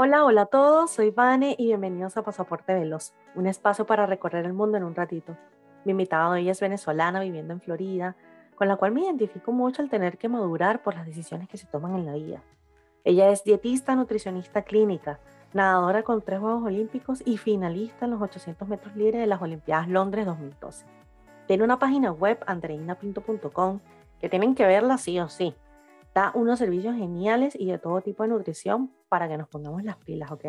Hola, hola a todos, soy Vane y bienvenidos a Pasaporte Veloz, un espacio para recorrer el mundo en un ratito. Mi invitada hoy es venezolana viviendo en Florida, con la cual me identifico mucho al tener que madurar por las decisiones que se toman en la vida. Ella es dietista, nutricionista clínica, nadadora con tres Juegos Olímpicos y finalista en los 800 metros libres de las Olimpiadas Londres 2012. Tiene una página web, andreinapinto.com, que tienen que verla sí o sí. Da unos servicios geniales y de todo tipo de nutrición para que nos pongamos las pilas, ¿ok?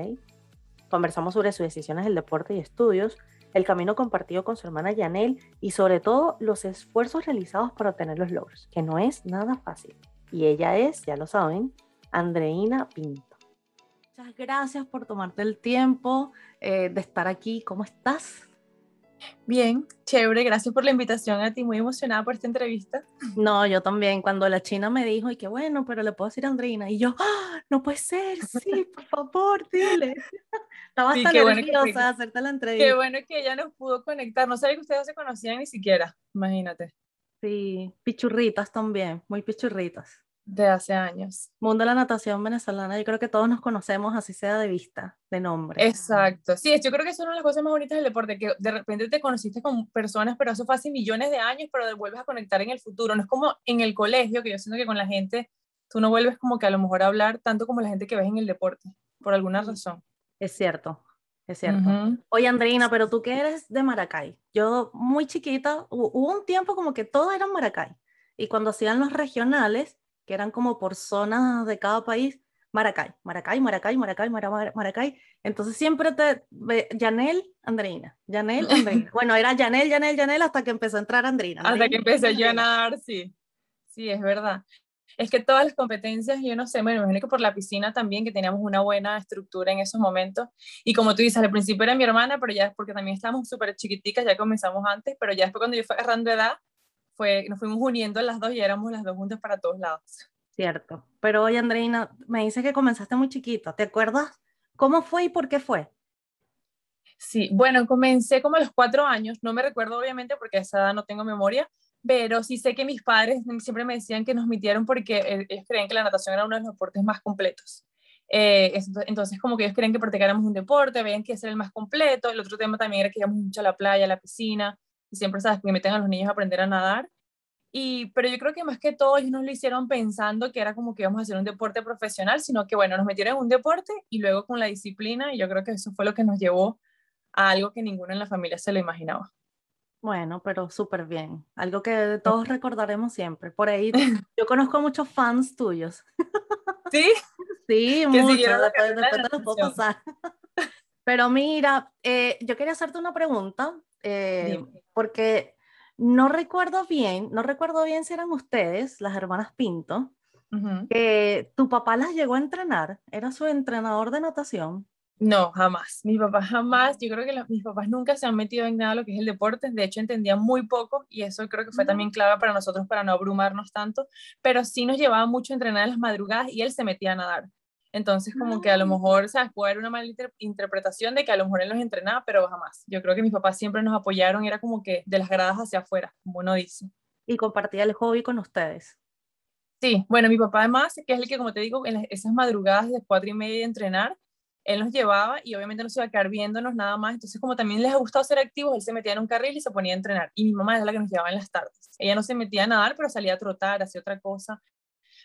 Conversamos sobre sus decisiones del deporte y estudios, el camino compartido con su hermana Yanel y sobre todo los esfuerzos realizados para obtener los logros, que no es nada fácil. Y ella es, ya lo saben, Andreina Pinto. Muchas gracias por tomarte el tiempo eh, de estar aquí. ¿Cómo estás? Bien, chévere, gracias por la invitación a ti, muy emocionada por esta entrevista. No, yo también, cuando la china me dijo, y qué bueno, pero le puedo decir a Andreina, y yo, ¡Ah, no puede ser, sí, por favor, dile. Estaba hasta nerviosa bueno hacerte la entrevista. Qué bueno que ella nos pudo conectar, no sabía que ustedes se conocían ni siquiera, imagínate. Sí, pichurritas también, muy pichurritas de hace años. Mundo de la natación venezolana, yo creo que todos nos conocemos, así sea de vista, de nombre. Exacto, sí, yo creo que es una de las cosas más bonitas del deporte, que de repente te conociste con personas, pero eso fue hace millones de años, pero te vuelves a conectar en el futuro. No es como en el colegio, que yo siento que con la gente tú no vuelves como que a lo mejor a hablar tanto como la gente que ves en el deporte, por alguna razón. Es cierto, es cierto. Oye, Andreina, pero tú que eres de Maracay, yo muy chiquita, hubo un tiempo como que todo era Maracay. Y cuando hacían los regionales, que eran como por zonas de cada país, Maracay, Maracay, Maracay, Maracay, Maracay. Entonces siempre te, Yanel, Andreina, Yanel, Andreina. Bueno, era Yanel, Yanel, Yanel hasta que empezó a entrar Andreina. hasta que empecé yo a nadar, sí. Sí, es verdad. Es que todas las competencias, yo no sé, bueno, me imagino que por la piscina también, que teníamos una buena estructura en esos momentos. Y como tú dices, al principio era mi hermana, pero ya porque también estábamos súper chiquiticas, ya comenzamos antes, pero ya después cuando yo fui agarrando edad, nos fuimos uniendo las dos y éramos las dos juntas para todos lados. Cierto. Pero oye, Andreina, me dice que comenzaste muy chiquita. ¿Te acuerdas cómo fue y por qué fue? Sí, bueno, comencé como a los cuatro años. No me recuerdo, obviamente, porque a esa edad no tengo memoria, pero sí sé que mis padres siempre me decían que nos mitieron porque ellos creían que la natación era uno de los deportes más completos. Eh, entonces, como que ellos creían que practicáramos un deporte, veían que ese era el más completo. El otro tema también era que íbamos mucho a la playa, a la piscina y siempre sabes que meten a los niños a aprender a nadar. Y, pero yo creo que más que todo ellos no lo hicieron pensando que era como que íbamos a hacer un deporte profesional, sino que bueno, nos metieron en un deporte y luego con la disciplina y yo creo que eso fue lo que nos llevó a algo que ninguno en la familia se lo imaginaba. Bueno, pero súper bien. Algo que todos recordaremos siempre. Por ahí yo conozco muchos fans tuyos. ¿Sí? Sí, muchos. Después, después te los puedo pasar. Pero mira, eh, yo quería hacerte una pregunta eh, porque no recuerdo bien, no recuerdo bien si eran ustedes, las hermanas Pinto, que tu papá las llegó a entrenar, era su entrenador de natación. No, jamás. Mi papá jamás, yo creo que mis papás nunca se han metido en nada lo que es el deporte, de hecho entendían muy poco y eso creo que fue también clave para nosotros para no abrumarnos tanto, pero sí nos llevaba mucho a entrenar en las madrugadas y él se metía a nadar. Entonces, como que a lo ah. mejor, ¿sabes? Puede haber una mala interpretación de que a lo mejor él los entrenaba, pero jamás. Yo creo que mis papás siempre nos apoyaron, era como que de las gradas hacia afuera, como uno dice. Y compartía el hobby con ustedes. Sí, bueno, mi papá además, que es el que, como te digo, en esas madrugadas de cuatro y media de entrenar, él nos llevaba y obviamente no se iba a quedar viéndonos nada más. Entonces, como también les ha gustado ser activos, él se metía en un carril y se ponía a entrenar. Y mi mamá es la que nos llevaba en las tardes. Ella no se metía a nadar, pero salía a trotar, hacía otra cosa.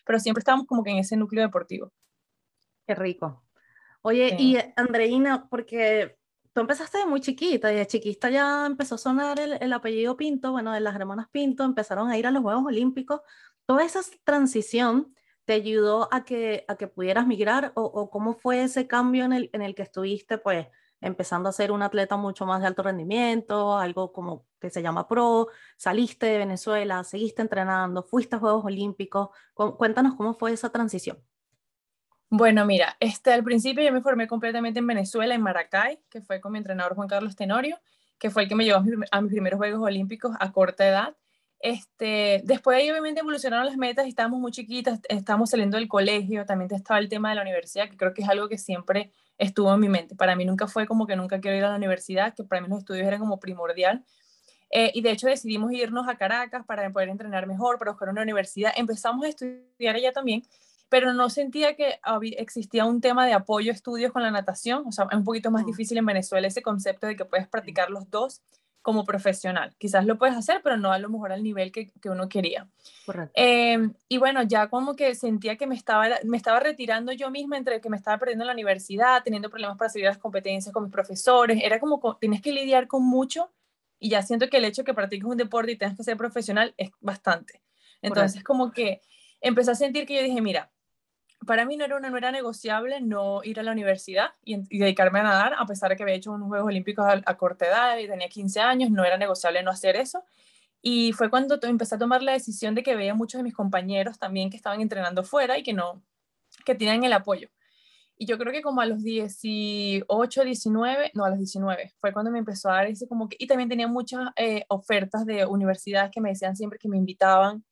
Pero siempre estábamos como que en ese núcleo deportivo. Qué rico. Oye, y Andreina, porque tú empezaste de muy chiquita y de chiquita ya empezó a sonar el, apellido Pinto, bueno, de las hermanas Pinto, empezaron a ir a los Juegos Olímpicos. ¿Toda esa transición te ayudó a que, a que pudieras migrar o, cómo fue ese cambio en el, en el que estuviste, pues, empezando a ser un atleta mucho más de alto rendimiento, algo como que se llama pro, saliste de Venezuela, seguiste entrenando, fuiste a Juegos Olímpicos. Cuéntanos cómo fue esa transición. Bueno, mira, este, al principio yo me formé completamente en Venezuela, en Maracay, que fue con mi entrenador Juan Carlos Tenorio, que fue el que me llevó a, mis primeros Juegos Olímpicos a corta edad. Este, después de ahí obviamente evolucionaron las metas, estábamos muy chiquitas, estábamos saliendo del colegio, también estaba el tema de la universidad, que creo que es algo que siempre estuvo en mi mente. Para mí nunca fue como que nunca quiero ir a la universidad, que para mí los estudios eran como primordial. Eh, y de hecho decidimos irnos a Caracas para poder entrenar mejor, para buscar una universidad. Empezamos a estudiar allá también pero no sentía que existía un tema de apoyo a estudios con la natación, o sea, es un poquito más difícil en Venezuela ese concepto de que puedes practicar los dos como profesional. Quizás lo puedes hacer, pero no a lo mejor al nivel que, que uno quería. Correcto. Eh, y bueno, ya como que sentía que me estaba, me estaba retirando yo misma entre que me estaba perdiendo en la universidad, teniendo problemas para seguir las competencias con mis profesores. Era como, tienes que lidiar con mucho y ya siento que el hecho de que practiques un deporte y tengas que ser profesional es bastante. Entonces como que empecé a sentir que yo dije, mira, para mí no era, no era negociable no ir a la universidad y, dedicarme a nadar, a pesar de que había hecho unos Juegos Olímpicos a, corta edad y tenía 15 años, no era negociable no hacer eso. Y fue cuando empecé a tomar la decisión de que veía muchos de mis compañeros también que estaban entrenando fuera y que no, que tenían el apoyo. Y yo creo que como a los 18, 19, no, a los 19, fue cuando me empezó a dar como que, y también tenía muchas eh, ofertas de universidades que me decían siempre que me invitaban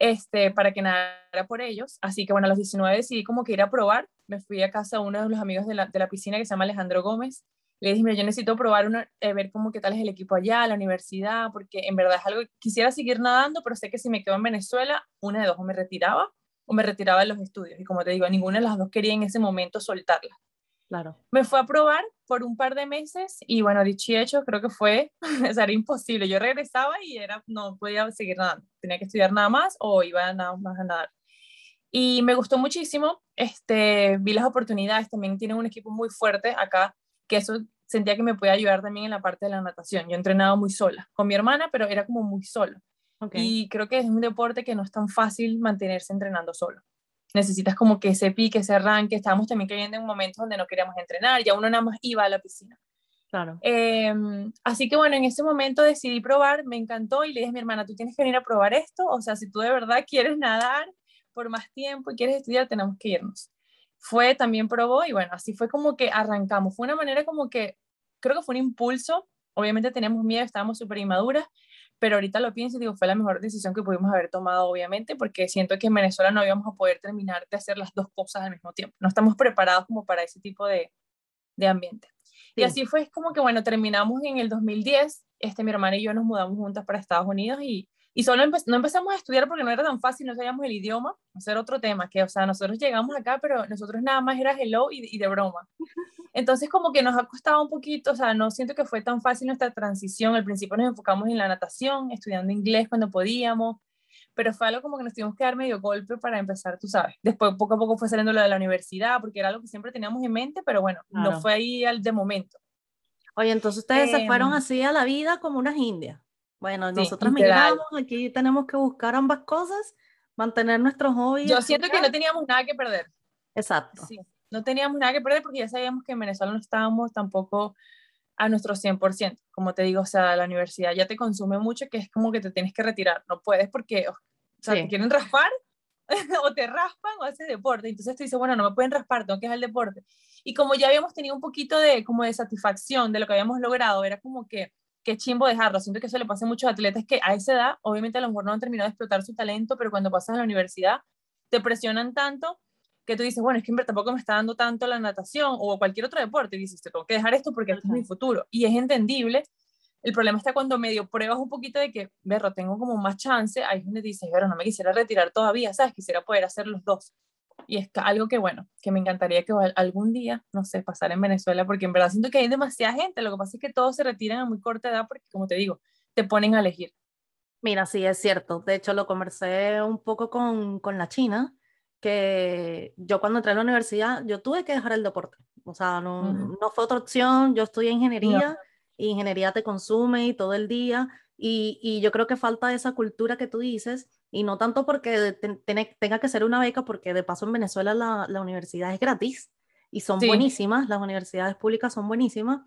este, para que nadara por ellos. Así que bueno, a los 19 decidí como que ir a probar. Me fui a casa de uno de los amigos de la, de la piscina que se llama Alejandro Gómez. Le dije, mira, yo necesito probar, una, eh, ver cómo qué tal es el equipo allá, la universidad, porque en verdad es algo quisiera seguir nadando, pero sé que si me quedo en Venezuela, una de dos o me retiraba o me retiraba de los estudios. Y como te digo, ninguna de las dos quería en ese momento soltarla. Claro. Me fue a probar por un par de meses y bueno, dicho y hecho, creo que fue, o sea, era imposible. Yo regresaba y era, no podía seguir nadando. Tenía que estudiar nada más o iba nada más a nadar. Y me gustó muchísimo. Este, vi las oportunidades. También tienen un equipo muy fuerte acá, que eso sentía que me podía ayudar también en la parte de la natación. Yo entrenaba muy sola, con mi hermana, pero era como muy solo. Y creo que es un deporte que no es tan fácil mantenerse entrenando solo necesitas como que ese pique, ese arranque. Estábamos también cayendo en momentos donde no queríamos entrenar, ya uno nada más iba a la piscina. Claro. Em, así que bueno, en ese momento decidí probar, me encantó y le dije a mi hermana, tú tienes que venir a probar esto, o sea, si tú de verdad quieres nadar por más tiempo y quieres estudiar, tenemos que irnos. Fue, también probó y bueno, así fue como que arrancamos. Fue una manera como que, creo que fue un impulso, obviamente teníamos miedo, estábamos súper inmaduras, pero ahorita lo pienso y digo, fue la mejor decisión que pudimos haber tomado, obviamente, porque siento que en Venezuela no íbamos a poder terminar de hacer las dos cosas al mismo tiempo. No estamos preparados como para ese tipo de, de ambiente. Y así fue como que, bueno, terminamos en el 2010, este, mi hermana y yo nos mudamos juntas para Estados Unidos y, y solo no empezamos a estudiar porque no era tan fácil, no sabíamos el idioma, hacer otro tema, que, o sea, nosotros llegamos acá, pero nosotros nada más era hello y, y de broma. Entonces como que nos ha costado un poquito, o sea, no siento que fue tan fácil nuestra transición. Al principio nos enfocamos en la natación, estudiando inglés cuando podíamos, pero fue algo como que nos tuvimos que dar medio golpe para empezar, tú sabes. Después poco a poco fue saliendo lo de la universidad, porque era algo que siempre teníamos en mente, pero bueno, no fue ahí al de momento. Oye, entonces ustedes se fueron em, así a la vida como unas indias. Bueno, nosotros migramos, aquí tenemos que buscar ambas cosas, mantener nuestros hobbies. Yo siento que no teníamos nada que perder. Exacto. Sí no teníamos nada que perder porque ya sabíamos que en Venezuela no estábamos tampoco a nuestro 100%. Como te digo, o sea, la universidad ya te consume mucho que es como que te tienes que retirar. No puedes porque, o sea, te quieren raspar o te raspan o haces deporte. Entonces tú dices, bueno, no me pueden raspar, tengo que hacer el deporte. Y como ya habíamos tenido un poquito de, como de satisfacción de lo que habíamos logrado, era como que, qué chimbo dejarlo. Siento que eso le pasa a muchos atletas que a esa edad, obviamente a lo mejor no han terminado de explotar su talento, pero cuando pasas a la universidad, te presionan tanto que tú dices, bueno, es que tampoco me está dando tanto la natación o cualquier otro deporte, y dices, tengo que dejar esto porque este es mi futuro. Y es entendible. El problema está cuando medio pruebas un poquito de que, berro, tengo como más chance, ahí es donde dices, pero no me quisiera retirar todavía, ¿sabes? Quisiera poder hacer los dos. Y es algo que, bueno, que me encantaría que algún día, no sé, pasar en Venezuela, porque en verdad siento que hay demasiada gente. Lo que pasa es que todos se retiran a muy corta edad porque, como te digo, te ponen a elegir. Mira, sí, es cierto. De hecho, lo conversé un poco con, con la China que yo cuando entré a la universidad, yo tuve que dejar el deporte. O sea, no, no fue otra opción. Yo estudié ingeniería y ingeniería te consume y todo el día. Y, y, yo creo que falta esa cultura que tú dices, y no tanto porque tenga que ser una beca, porque de paso en Venezuela la, la universidad es gratis y son buenísimas, las universidades públicas son buenísimas,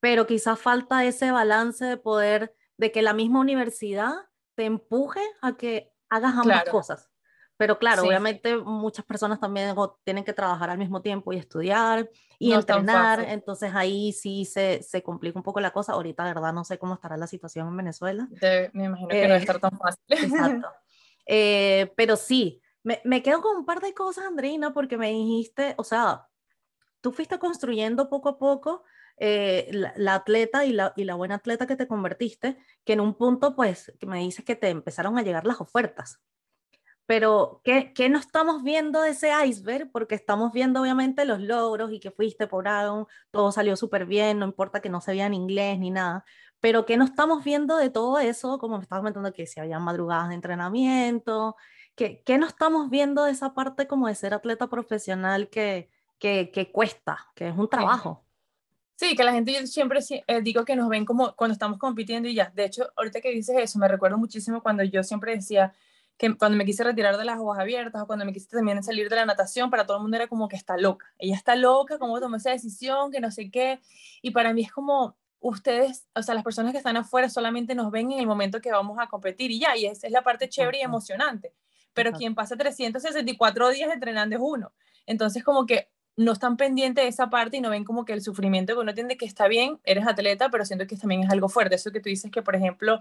pero quizás falta ese balance de poder, de que la misma universidad te empuje a que hagas ambas cosas. Pero claro, obviamente muchas personas también tienen que trabajar al mismo tiempo y estudiar y entrenar, entonces ahí sí se, se, complica un poco la cosa. Ahorita, de verdad, no sé cómo estará la situación en Venezuela. me imagino que no va a estar tan fácil. Exacto. Eh, pero sí, me, me, quedo con un par de cosas, Andreina, porque me dijiste, o sea, tú fuiste construyendo poco a poco eh, la, la, atleta y la, y la buena atleta que te convertiste, que en un punto, pues, que me dices que te empezaron a llegar las ofertas pero ¿qué, ¿qué, no estamos viendo de ese iceberg? Porque estamos viendo obviamente los logros y que fuiste por algo, todo salió súper bien, no importa que no se vea en inglés ni nada, pero ¿qué no estamos viendo de todo eso? Como me estabas comentando que si había madrugadas de entrenamiento, ¿qué, ¿qué no estamos viendo de esa parte como de ser atleta profesional que, que, que cuesta, que es un trabajo? Sí, que la gente yo siempre eh, digo que nos ven como cuando estamos compitiendo y ya. De hecho, ahorita que dices eso, me recuerdo muchísimo cuando yo siempre decía que cuando me quise retirar de las aguas abiertas o cuando me quise también salir de la natación, para todo el mundo era como que está loca. Ella está loca, ¿cómo tomó esa decisión? Que no sé qué. Y para mí es como, ustedes, o sea, las personas que están afuera solamente nos ven en el momento que vamos a competir y ya, y esa es la parte chévere y emocionante. Pero quien pasa 364 días entrenando es uno. Entonces, como que no están pendientes de esa parte y no ven como que el sufrimiento que uno tiene que está bien, eres atleta, pero siento que también es algo fuerte. Eso que tú dices que, por ejemplo,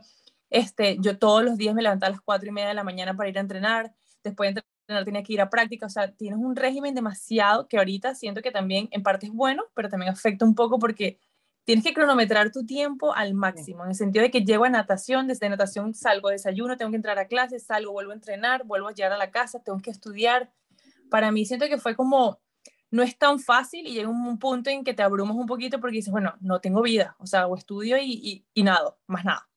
este, yo todos los días me levantaba a las cuatro y media de la mañana para ir a entrenar, después de entrenar tenía que ir a práctica, o sea, tienes un régimen demasiado que ahorita siento que también en parte es bueno, pero también afecta un poco porque tienes que cronometrar tu tiempo al máximo, en el sentido de que llego a natación, desde natación salgo, desayuno, tengo que entrar a clases, salgo, vuelvo a entrenar, vuelvo a llegar a la casa, tengo que estudiar. Para mí siento que fue como no es tan fácil y llega un punto en que te abrumas un poquito porque dices, bueno, no tengo vida, o sea, o estudio y, y, nada, más nada.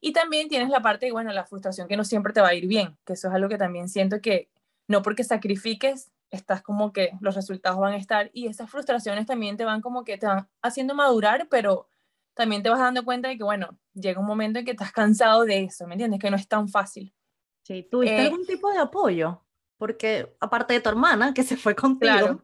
Y también tienes la parte, bueno, la frustración que no siempre te va a ir bien, que eso es algo que también siento que no porque sacrifiques, estás como que los resultados van a estar y esas frustraciones también te van como que te van haciendo madurar, pero también te vas dando cuenta de que, bueno, llega un momento en que estás cansado de eso, ¿me entiendes? Que no es tan fácil. Sí, ¿tuviste eh, algún tipo de apoyo? Porque aparte de tu hermana, que se fue contigo,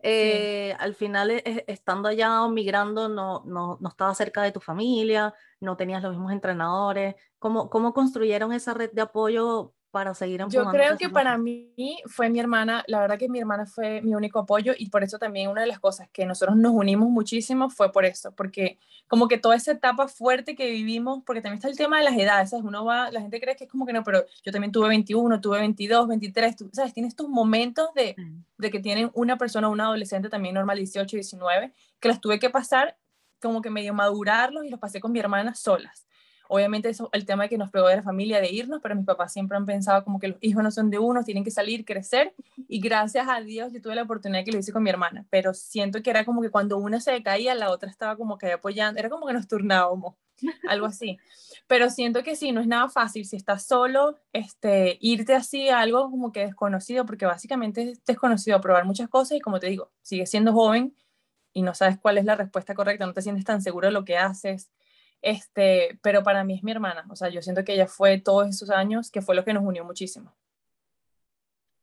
eh, al final, eh, estando allá o migrando, no, no, no estaba cerca de tu familia, no tenías los mismos entrenadores. ¿Cómo, cómo construyeron esa red de apoyo para seguir Yo creo que para mí fue mi hermana, la verdad que mi hermana fue mi único apoyo y por eso también una de las cosas que nosotros nos unimos muchísimo fue por eso, porque como que toda esa etapa fuerte que vivimos, porque también está el tema de las edades, ¿sabes? Uno va, la gente cree que es como que no, pero yo también tuve 21, tuve 22, 23, ¿sabes? Tienes tus momentos de, de que tienen una persona, una adolescente también normal, 18, 19, que las tuve que pasar como que medio madurarlos y los pasé con mi hermana solas. Obviamente eso, el tema que nos pegó de la familia de irnos, pero mis papás siempre han pensado como que los hijos no son de uno, tienen que salir, crecer, y gracias a Dios yo tuve la oportunidad que lo hice con mi hermana, pero siento que era como que cuando una se caía, la otra estaba como que apoyando, era como que nos turnábamos, algo así. Pero siento que sí, no es nada fácil si estás solo, este, irte así a algo como que desconocido, porque básicamente es desconocido probar muchas cosas y como te digo, sigues siendo joven y no sabes cuál es la respuesta correcta, no te sientes tan seguro de lo que haces, este, pero para mí es mi hermana, o sea, yo siento que ella fue todos esos años que fue lo que nos unió muchísimo.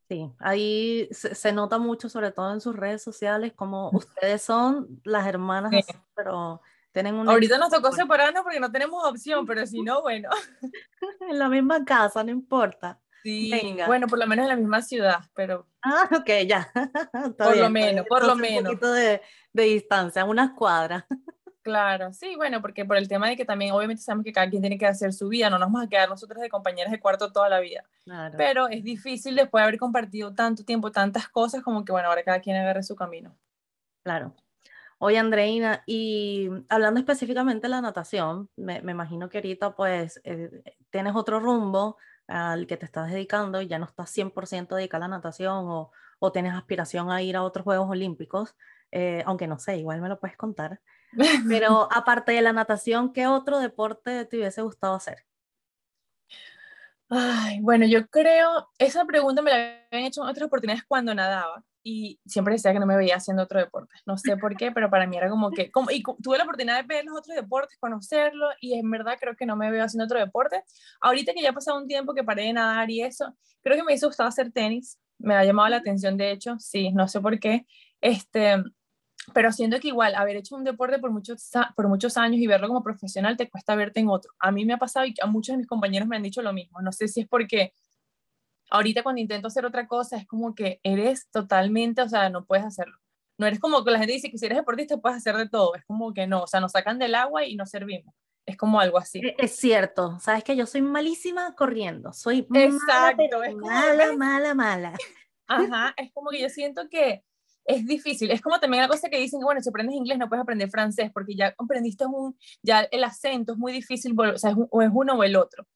Sí, ahí se, nota mucho, sobre todo en sus redes sociales, como ustedes son las hermanas, pero tienen una... Ahorita nos tocó separarnos porque no tenemos opción, pero si no, bueno. en la misma casa, no importa. Sí, bueno, por lo menos en la misma ciudad, pero... Ah, ok, ya. por lo menos, por lo menos. Un poquito de, de distancia, unas cuadras. Claro, sí, bueno, porque por el tema de que también obviamente sabemos que cada quien tiene que hacer su vida, no nos vamos a quedar nosotros de compañeras de cuarto toda la vida. Pero es difícil después de haber compartido tanto tiempo, tantas cosas, como que bueno, ahora cada quien agarre su camino. Claro. Oye, Andreina, y hablando específicamente de la natación, me, imagino que ahorita pues eh, tienes otro rumbo al que te estás dedicando y ya no estás 100% dedicada a la natación o, o tienes aspiración a ir a otros Juegos Olímpicos, eh, aunque no sé, igual me lo puedes contar. Pero aparte de la natación, ¿qué otro deporte te hubiese gustado hacer? Ay, bueno, yo creo, esa pregunta me la habían hecho en otras oportunidades cuando nadaba y siempre decía que no me veía haciendo otro deporte. No sé por qué, pero para mí era como que, como, y tuve la oportunidad de ver los otros deportes, conocerlo y en verdad creo que no me veo haciendo otro deporte. Ahorita que ya ha pasado un tiempo que paré de nadar y eso, creo que me hizo gustado hacer tenis, me ha llamado la atención de hecho, sí, no sé por qué. Este, pero siento que igual haber hecho un deporte por muchos, por muchos años y verlo como profesional te cuesta verte en otro. A mí me ha pasado y a muchos de mis compañeros me han dicho lo mismo. No sé si es porque ahorita cuando intento hacer otra cosa es como que eres totalmente, o sea, no puedes hacerlo. No eres como que la gente dice que si eres deportista puedes hacer de todo. Es como que no, o sea, nos sacan del agua y nos servimos. Es como algo así. E, es cierto, sabes que yo soy malísima corriendo, soy Exacto, mala, mala, mala, mala. Ajá, es como que yo siento que es difícil. Es como también la cosa que dicen, bueno, si aprendes inglés no puedes aprender francés porque ya aprendiste un, ya el acento es muy difícil, o sea, es, o es uno o el otro.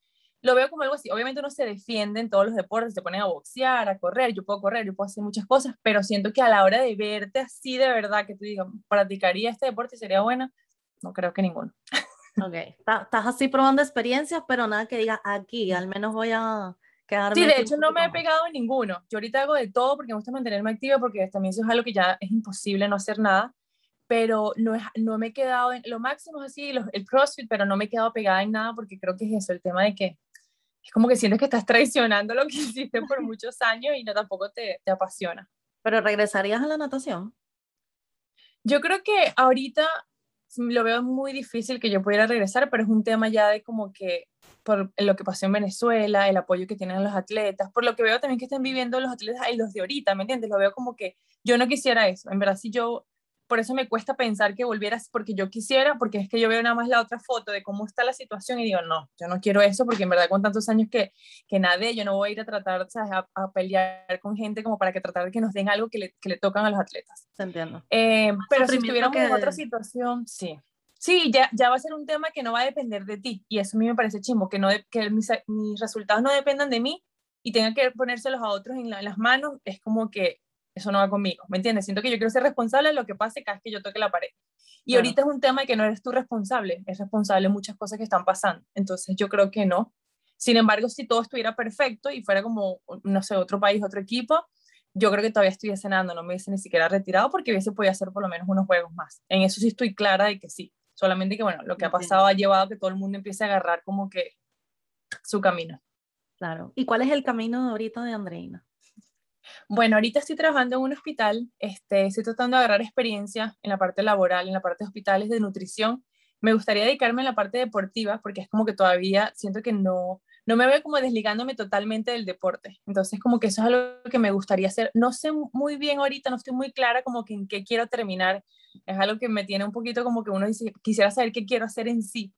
lo veo como algo así. Obviamente uno se defiende en todos los deportes, se ponen a boxear, a correr, yo puedo correr, yo puedo hacer muchas cosas, pero siento que a la hora de verte así de verdad, que tú digas, practicaría este deporte y sería buena, no creo que ninguno. Ok, estás así probando experiencias, pero nada que diga aquí, al menos voy a quedarme. Sí, de hecho no me he pegado en ninguno. Yo ahorita hago de todo porque me gusta mantenerme activa, porque también eso es algo que ya es imposible no hacer nada, pero no, no me he quedado en, lo máximo es así, el CrossFit, pero no me he quedado pegada en nada porque creo que es eso, el tema de que es como que sientes que estás traicionando lo que hiciste por muchos años y no tampoco te, te apasiona. ¿Pero regresarías a la natación? Yo creo que ahorita lo veo muy difícil que yo pudiera regresar, pero es un tema ya de como que por lo que pasó en Venezuela, el apoyo que tienen los atletas, por lo que veo también que están viviendo los atletas y los de ahorita, ¿me entiendes? Lo veo como que yo no quisiera eso. En verdad, si yo por eso me cuesta pensar que volvieras porque yo quisiera, porque es que yo veo nada más la otra foto de cómo está la situación y digo, no, yo no quiero eso porque en verdad con tantos años que, que nadie, yo no voy a ir a tratar, ¿sabes? A, pelear con gente como para que tratar de que nos den algo que le, que le tocan a los atletas. Entiendo. Eh, pero si estuviéramos en otra situación, sí. Sí, ya, ya va a ser un tema que no va a depender de ti y eso a mí me parece chimbo, que, no que mis, mis resultados no dependan de mí y tenga que ponérselos a otros en, en las manos, es como que eso no va conmigo, ¿me entiendes? Siento que yo quiero ser responsable de lo que pase cada vez que yo toque la pared. Y ahorita es un tema que no eres tú responsable, es responsable de muchas cosas que están pasando. Entonces yo creo que no. Sin embargo, si todo estuviera perfecto y fuera como, no sé, otro país, otro equipo, yo creo que todavía estuviera cenando, no me hubiese ni siquiera retirado porque hubiese podido hacer por lo menos unos juegos más. En eso sí estoy clara de que sí. Solamente que, bueno, lo que ha pasado ha llevado a que todo el mundo empiece a agarrar como que su camino. Claro. ¿Y cuál es el camino ahorita de Andreina? Bueno, ahorita estoy trabajando en un hospital, este, estoy tratando de agarrar experiencia en la parte laboral, en la parte de hospitales de nutrición. Me gustaría dedicarme en la parte deportiva porque es como que todavía siento que no, no me veo como desligándome totalmente del deporte. Entonces, como que eso es algo que me gustaría hacer. No sé muy bien ahorita, no estoy muy clara como que en qué quiero terminar. Es algo que me tiene un poquito como que uno dice, quisiera saber qué quiero hacer en sí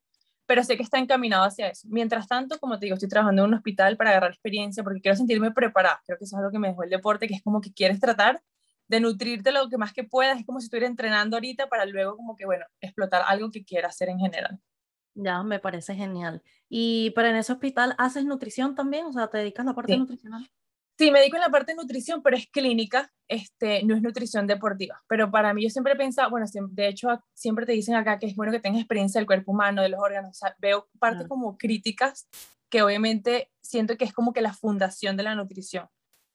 pero sé que está encaminado hacia eso. Mientras tanto, como te digo, estoy trabajando en un hospital para agarrar experiencia porque quiero sentirme preparada. Creo que eso es algo que me dejó el deporte, que es como que quieres tratar de nutrirte lo que más que puedas, es como si estuviera entrenando ahorita para luego como que, bueno, explotar algo que quiera hacer en general. Ya, me parece genial. ¿Y para en ese hospital haces nutrición también? O sea, ¿te dedicas a la parte nutricional? Sí, me dedico en la parte de nutrición, pero es clínica, este, no es nutrición deportiva. Pero para mí yo siempre he pensado, bueno, de hecho siempre te dicen acá que es bueno que tengas experiencia del cuerpo humano, de los órganos. veo partes como críticas que obviamente siento que es como que la fundación de la nutrición.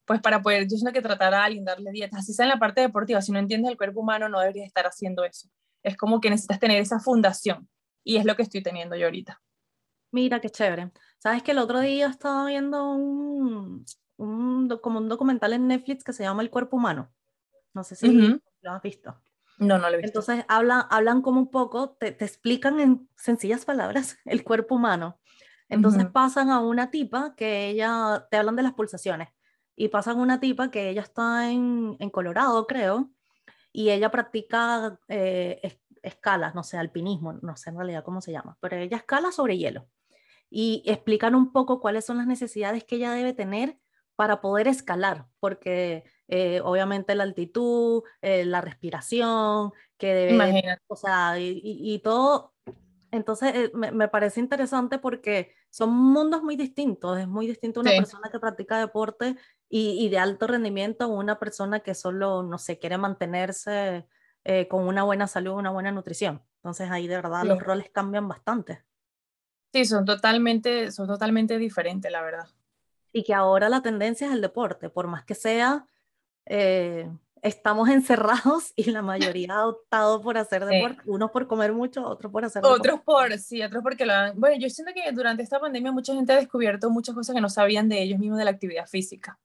Pues para poder, yo siento que tratar a alguien, darle dietas, así sea en la parte deportiva, si no entiendes el cuerpo humano no deberías estar haciendo eso. Es como que necesitas tener esa fundación y es lo que estoy teniendo yo ahorita. Mira, qué chévere. Sabes que el otro día estaba viendo un, un, como un documental en Netflix que se llama El cuerpo humano. No sé si lo has visto. No, no lo he visto. Entonces hablan, hablan como un poco, te, te explican en sencillas palabras el cuerpo humano. Entonces pasan a una tipa que ella, te hablan de las pulsaciones, y pasan a una tipa que ella está en, en Colorado, creo, y ella practica eh, escalas, no sé, alpinismo, no sé en realidad cómo se llama, pero ella escala sobre hielo. Y explican un poco cuáles son las necesidades que ella debe tener para poder escalar, porque eh, obviamente la altitud, eh, la respiración, que debe, o sea, y, todo, entonces eh, me, parece interesante porque son mundos muy distintos, es muy distinto una persona que practica deporte y, de alto rendimiento a una persona que solo, no sé, quiere mantenerse con una buena salud, una buena nutrición. Entonces ahí de verdad los roles cambian bastante. Sí, son totalmente, son totalmente diferentes, la verdad y que ahora la tendencia es el deporte, por más que sea, eh, estamos encerrados y la mayoría ha optado por hacer deporte, unos por comer mucho, otros por hacer Otros por, sí, otros porque lo han... Bueno, yo siento que durante esta pandemia mucha gente ha descubierto muchas cosas que no sabían de ellos mismos de la actividad física.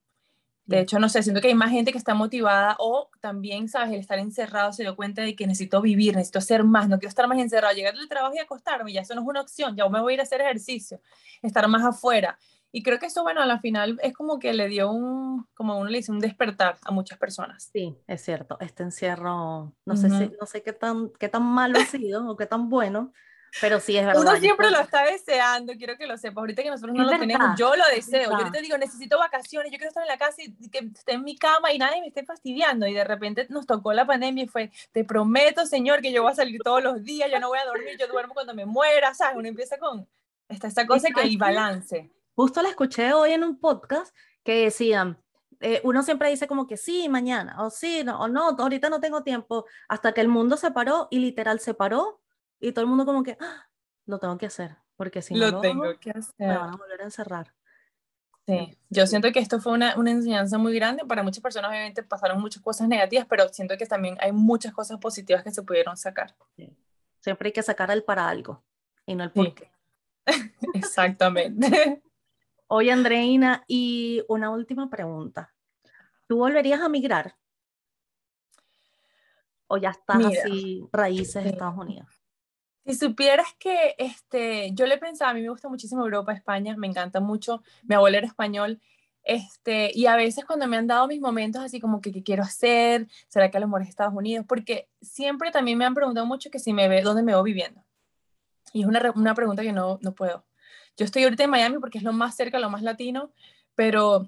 De hecho, no sé, siento que hay más gente que está motivada o también, ¿sabes? El estar encerrado se dio cuenta de que necesito vivir, necesito hacer más, no quiero estar más encerrado, llegar del trabajo y acostarme, ya eso no es una opción, ya me voy a ir a hacer ejercicio, estar más afuera. Y creo que esto, bueno, a la final es como que le dio un, como uno le dice, un despertar a muchas personas. Sí, es cierto. Este encierro, no sé, si, no sé qué tan, qué tan malo ha sido o qué tan bueno, pero sí es verdad. Uno siempre lo está deseando, quiero que lo sepas. Ahorita que nosotros no lo tenemos, yo lo deseo. Yo ahorita digo, necesito vacaciones, yo quiero estar en la casa y que esté en mi cama y nadie me esté fastidiando. Y de repente nos tocó la pandemia y fue, te prometo, Señor, que yo voy a salir todos los días, yo no voy a dormir, yo duermo cuando me muera, ¿sabes? Uno empieza con esta, esta cosa que el balance Justo la escuché hoy en un podcast que decían, eh, uno siempre dice como que sí, mañana, o sí, no, o no, ahorita no tengo tiempo, hasta que el mundo se paró y literal se paró y todo el mundo como que, ¡Ah! lo tengo que hacer, porque si no lo, tengo que hacer. me van a volver a encerrar. Sí, yo siento que esto fue una, una, enseñanza muy grande. Para muchas personas obviamente pasaron muchas cosas negativas, pero siento que también hay muchas cosas positivas que se pudieron sacar. Siempre hay que sacar el para algo y no el por qué. Exactamente. Oye, Andreina, y una última pregunta. ¿Tú volverías a migrar? ¿O ya estás así, raíces de Estados Unidos? Si supieras que este, yo le pensaba, a mí me gusta muchísimo Europa, España, me encanta mucho, mi abuelo era español, este, y a veces cuando me han dado mis momentos así como que qué quiero hacer, será que a lo mejor es Estados Unidos, porque siempre también me han preguntado mucho que si me ve, dónde me veo viviendo. Y es una, una pregunta que no, no puedo. Yo estoy ahorita en Miami porque es lo más cerca, lo más latino, pero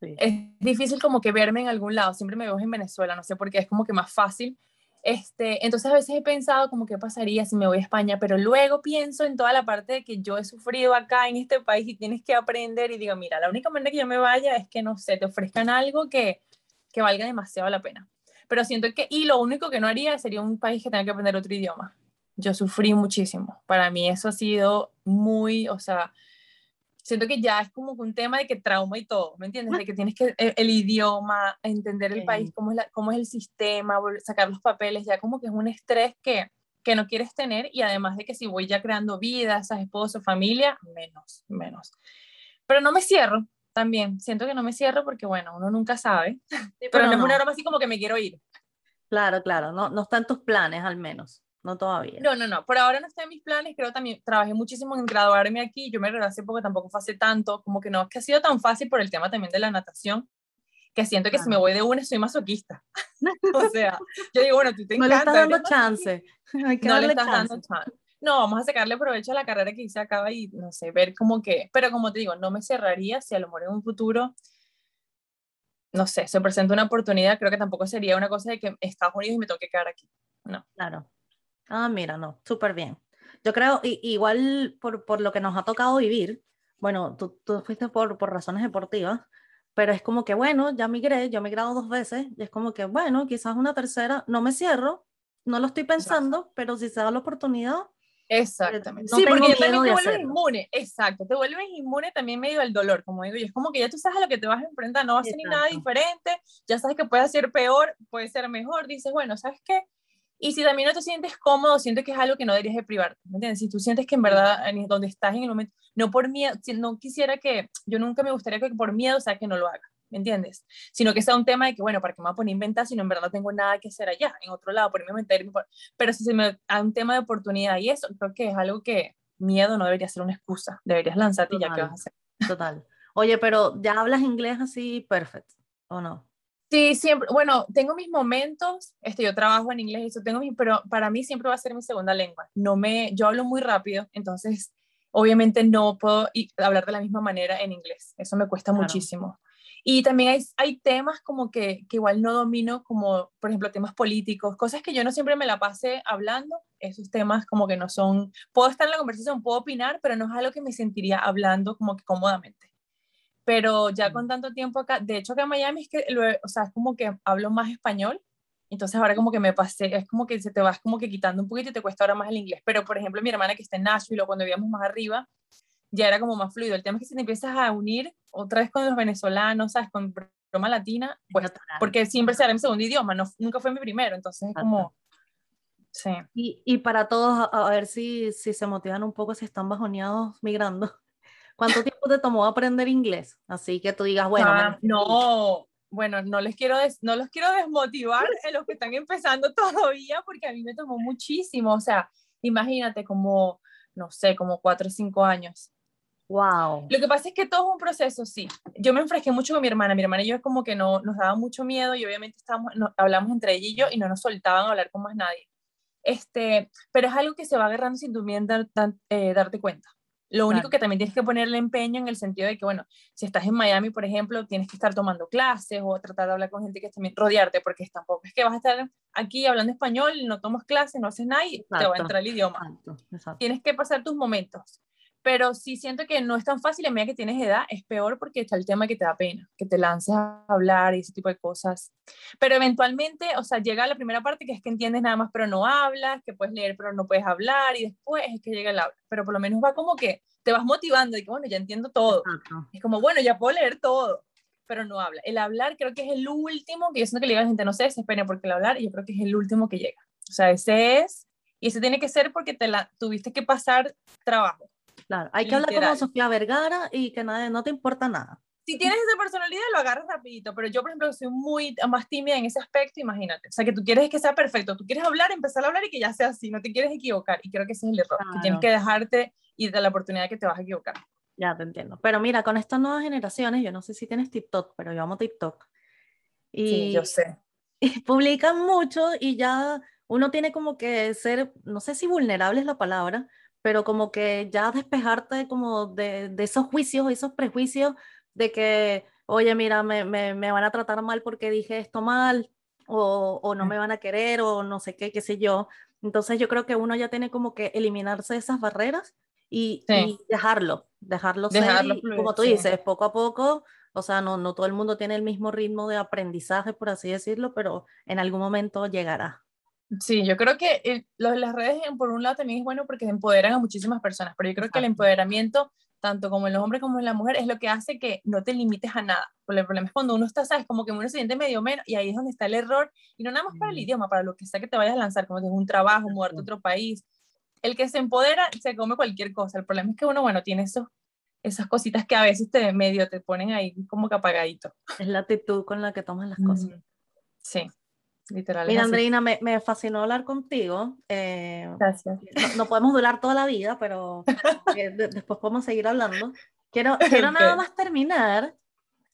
es difícil como que verme en algún lado. Siempre me veo en Venezuela, no sé por qué, es como que más fácil. Este, entonces a veces he pensado como qué pasaría si me voy a España, pero luego pienso en toda la parte de que yo he sufrido acá en este país y tienes que aprender y digo, mira, la única manera que yo me vaya es que, no sé, te ofrezcan algo que, que valga demasiado la pena. Pero siento que, y lo único que no haría sería un país que tenga que aprender otro idioma. Yo sufrí muchísimo. Para mí eso ha sido muy, o sea, siento que ya es como un tema de que trauma y todo, ¿me entiendes? De que tienes que e, el, idioma, entender el país, cómo es, la, cómo es el sistema, sacar los papeles, ya como que es un estrés que, que no quieres tener y además de que si voy ya creando vidas, esposo, familia, menos, menos. Pero no me cierro también, siento que no me cierro porque bueno, uno nunca sabe, pero, no, es una broma así como que me quiero ir. Claro, claro, no, no están tus planes al menos no todavía. No, no, no, por ahora no está en mis planes, creo también, trabajé muchísimo en graduarme aquí, yo me gradué hace poco, tampoco fue hace tanto, como que no, es que ha sido tan fácil por el tema también de la natación, que siento que si me voy de una soy masoquista. o sea, yo digo, bueno, tú te encanta. No le estás dando chance. Hay que no darle le estás chance. dando chance. No, vamos a sacarle provecho a la carrera que hice acaba y, no sé, ver como que, pero como te digo, no me cerraría si a lo mejor en un futuro, no sé, se presenta una oportunidad, creo que tampoco sería una cosa de que Estados Unidos me toque quedar aquí. No. Claro. Ah, mira, no, súper bien. Yo creo, igual por, por, lo que nos ha tocado vivir, bueno, tú, tú fuiste por, por razones deportivas, pero es como que, bueno, ya migré, yo he migrado dos veces, y es como que, bueno, quizás una tercera, no me cierro, no lo estoy pensando, pero si se da la oportunidad. Eh, Exactamente. sí, porque también te vuelves inmune, exacto, te vuelves inmune también medio del dolor, como digo, y es como que ya tú sabes a lo que te vas a enfrentar, no va a ser ni nada diferente, ya sabes que puede ser peor, puede ser mejor, dices, bueno, ¿sabes qué? Y si también no te sientes cómodo, sientes que es algo que no deberías de privarte, ¿me entiendes? Si tú sientes que en verdad, donde estás en el momento, no por miedo, no quisiera que, yo nunca me gustaría que por miedo, o sea, que no lo haga, ¿me entiendes? Sino que sea un tema de que, bueno, ¿para qué me voy a poner a inventar si no en verdad no tengo nada que hacer allá, en otro lado, ponerme a inventar, pero si se me da un tema de oportunidad y eso, creo que es algo que miedo no debería ser una excusa, deberías lanzarte y ya qué vas a hacer. Total. Oye, pero ¿ya hablas inglés así perfecto o no? Sí, siempre, bueno, tengo mis momentos, este, yo trabajo en inglés, eso tengo mi, pero para mí siempre va a ser mi segunda lengua. No me, yo hablo muy rápido, entonces obviamente no puedo hablar de la misma manera en inglés, eso me cuesta muchísimo. Y también hay, hay temas como que, que, igual no domino, como por ejemplo temas políticos, cosas que yo no siempre me la pase hablando, esos temas como que no son, puedo estar en la conversación, puedo opinar, pero no es algo que me sentiría hablando como que cómodamente pero ya con tanto tiempo acá, de hecho acá en Miami es que, o sea, es como que hablo más español, entonces ahora como que me pasé, es como que se te vas como que quitando un poquito y te cuesta ahora más el inglés, pero por ejemplo mi hermana que está en Nashville o cuando vivíamos más arriba, ya era como más fluido, el tema es que si te empiezas a unir otra vez con los venezolanos, ¿sabes? Con broma latina, pues, porque siempre será mi segundo idioma, no, nunca fue mi primero, entonces es como... Sí. Y, y para todos, a, a ver si, si se motivan un poco, si están bajoneados migrando. ¿Cuánto tiempo te tomó aprender inglés? Así que tú digas, bueno. Ah, no, bueno, no les quiero no los quiero desmotivar en los que están empezando todavía, porque a mí me tomó muchísimo. O sea, imagínate como, no sé, como cuatro o cinco años. Wow. Lo que pasa es que todo es un proceso, sí. Yo me enfresqué mucho con mi hermana. Mi hermana y yo es como que no, nos daba mucho miedo y obviamente estábamos, hablamos entre ella y yo y no nos soltaban a hablar con más nadie. Este, pero es algo que se va agarrando sin tu eh, darte cuenta. Lo único que también tienes que ponerle empeño en el sentido de que, bueno, si estás en Miami, por ejemplo, tienes que estar tomando clases o tratar de hablar con gente que también rodearte, porque tampoco es que vas a estar aquí hablando español, no tomas clases, no haces nada y te va a entrar el idioma. Tienes que pasar tus momentos. Pero sí siento que no es tan fácil en medida que tienes edad, es peor porque está el tema que te da pena, que te lances a hablar y ese tipo de cosas. Pero eventualmente, o sea, llega la primera parte que es que entiendes nada más pero no hablas, que puedes leer pero no puedes hablar y después es que llega el habla. Pero por lo menos va como que te vas motivando y que bueno, ya entiendo todo. Es como, bueno, ya puedo leer todo, pero no habla. El hablar creo que es el último que yo siento que le digo a la gente, no se desesperen porque el hablar, y yo creo que es el último que llega. O sea, ese es, y ese tiene que ser porque te la tuviste que pasar trabajo Claro, hay que hablar como Sofía Vergara y que nadie, no te importa nada. Si tienes esa personalidad, lo agarras rapidito, pero yo, por ejemplo, soy muy más tímida en ese aspecto, imagínate. O sea, que tú quieres que sea perfecto, tú quieres hablar, empezar a hablar y que ya sea así, no te quieres equivocar. Y creo que ese es el error, que tienes que dejarte y de la oportunidad que te vas a equivocar. Ya te entiendo. Pero mira, con estas nuevas generaciones, yo no sé si tienes TikTok, pero yo amo TikTok. Y, sí, yo sé. Y publican mucho y ya uno tiene como que ser, no sé si vulnerable es la palabra, pero como que ya despejarte como de, de esos juicios, esos prejuicios de que, oye, mira, me, me, me, van a tratar mal porque dije esto mal, o, o, no me van a querer, o no sé qué, qué sé yo. Entonces yo creo que uno ya tiene como que eliminarse esas barreras y, y dejarlo, dejarlo, dejarlo ser, y, como tú dices, poco a poco, o sea, no, no todo el mundo tiene el mismo ritmo de aprendizaje, por así decirlo, pero en algún momento llegará. Sí, yo creo que eh, las redes, por un lado, también es bueno porque empoderan a muchísimas personas, pero yo creo que el empoderamiento, tanto como en los hombres como en la mujer, es lo que hace que no te limites a nada. Porque el problema es cuando uno está, sabes, como que uno se siente medio menos, y ahí es donde está el error, y no nada más para el idioma, para lo que sea que te vayas a lanzar, como si es un trabajo, mudarte a otro país. El que se empodera se come cualquier cosa. El problema es que uno, bueno, tiene esos, esas cositas que a veces te medio te ponen ahí como que apagadito. Es la actitud con la que tomas las cosas. Sí. Literal. Mira, Andreina, me, me, fascinó hablar contigo. Eh, Gracias. No, podemos durar toda la vida, pero eh, después podemos seguir hablando. Quiero, quiero nada más terminar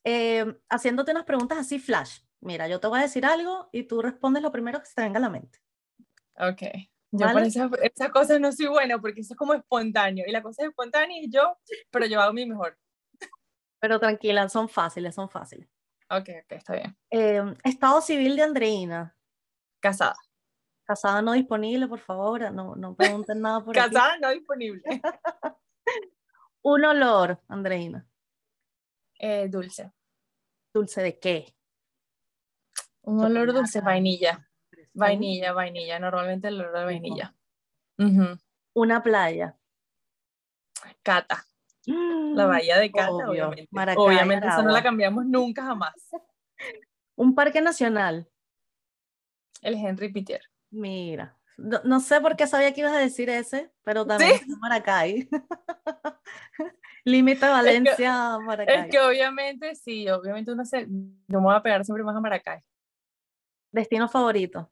eh, haciéndote unas preguntas así flash. Mira, yo te voy a decir algo y tú respondes lo primero que se te venga a la mente. Ok. Yo ¿Vale? esa, esa cosa no soy buena porque eso es como espontáneo. Y la cosa es espontánea y yo, pero yo hago mi mejor. Pero tranquila, son fáciles, son fáciles. Ok, ok, está bien. Eh, estado civil de Andreina. Casada. Casada no disponible, por favor, no, no pregunten nada por Casada no disponible. Un olor, Andreina. Eh, dulce. ¿Dulce de qué? Un olor dulce, vainilla. Vainilla, vainilla. Normalmente el olor de vainilla. Uh -huh. Una playa. Cata. La bahía de Cata, Obvio. obviamente. Maracay, obviamente, eso no la cambiamos nunca jamás. Un parque nacional. El Henry Pitier. Mira, no, no, sé por qué sabía que ibas a decir ese, pero también ¿Sí? Maracay. Límite Valencia, es que, Maracay. Es que obviamente, sí, obviamente uno se, yo me voy a pegar siempre más a Maracay. Destino favorito.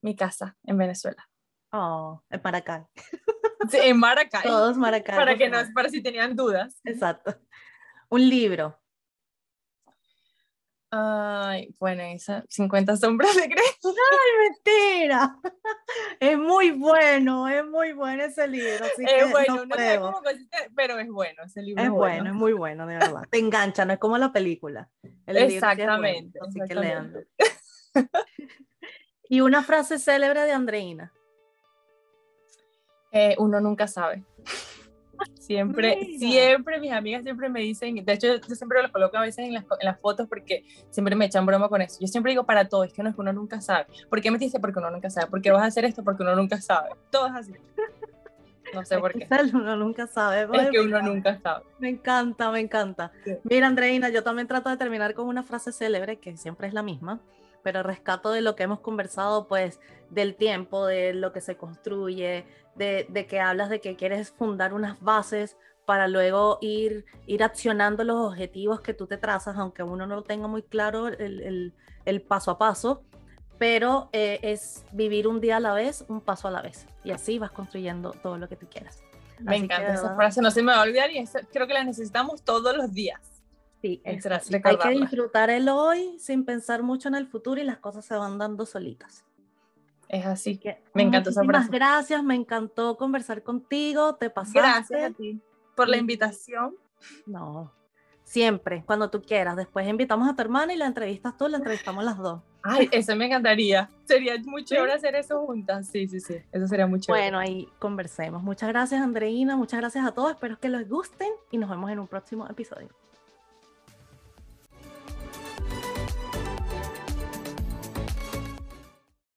Mi casa en Venezuela. Oh, en Maracay. Sí, en Maracay. Todos Maracay. Para que no, para si tenían dudas. Exacto. Un libro. Ay, bueno, esa 50 sombras de Grey. Ay, mentira. Es muy bueno, es muy bueno ese libro. Así es que bueno, no sé cómo consiste, pero es bueno ese libro. Es, es bueno, bueno, es muy bueno, de verdad. Te engancha, no es como la película. El exactamente. Libro es bueno, así exactamente. que leanlo. y una frase célebre de Andreina. Eh, uno nunca sabe. Siempre, Mira. siempre mis amigas siempre me dicen, de hecho yo siempre lo coloco a veces en las, en las, fotos porque siempre me echan broma con eso. Yo siempre digo para todo, es que no es que uno nunca sabe. ¿Por qué me dice? Porque uno nunca sabe. ¿Por qué vas a hacer esto? Porque uno nunca sabe. Todo es así. No sé por qué. Uno nunca sabe. Es que uno nunca sabe. Me encanta, me encanta. Sí. Mira, Andreina, yo también trato de terminar con una frase célebre que siempre es la misma, pero rescato de lo que hemos conversado, pues, del tiempo, de lo que se construye, de, de, que hablas de que quieres fundar unas bases para luego ir, ir accionando los objetivos que tú te trazas, aunque uno no tenga muy claro el, el, el paso a paso, pero eh, es vivir un día a la vez, un paso a la vez, y así vas construyendo todo lo que tú quieras. Me así encanta que, esa frase, no se me va a olvidar y eso, creo que la necesitamos todos los días. Sí, es hay que disfrutar el hoy sin pensar mucho en el futuro y las cosas se van dando solitas. Es así que me encantó esa frase. gracias, me encantó conversar contigo, te pasaste. Gracias a ti por la invitación. No, Siempre, cuando tú quieras. Después invitamos a tu hermana y la entrevistas tú, la entrevistamos las dos. Ay, eso me encantaría. Sería muy chévere hacer eso juntas. Sí, sí, sí. Eso sería muy chévere. Bueno, ahí conversemos. Muchas gracias, Andreina. Muchas gracias a todos. Espero que les gusten y nos vemos en un próximo episodio.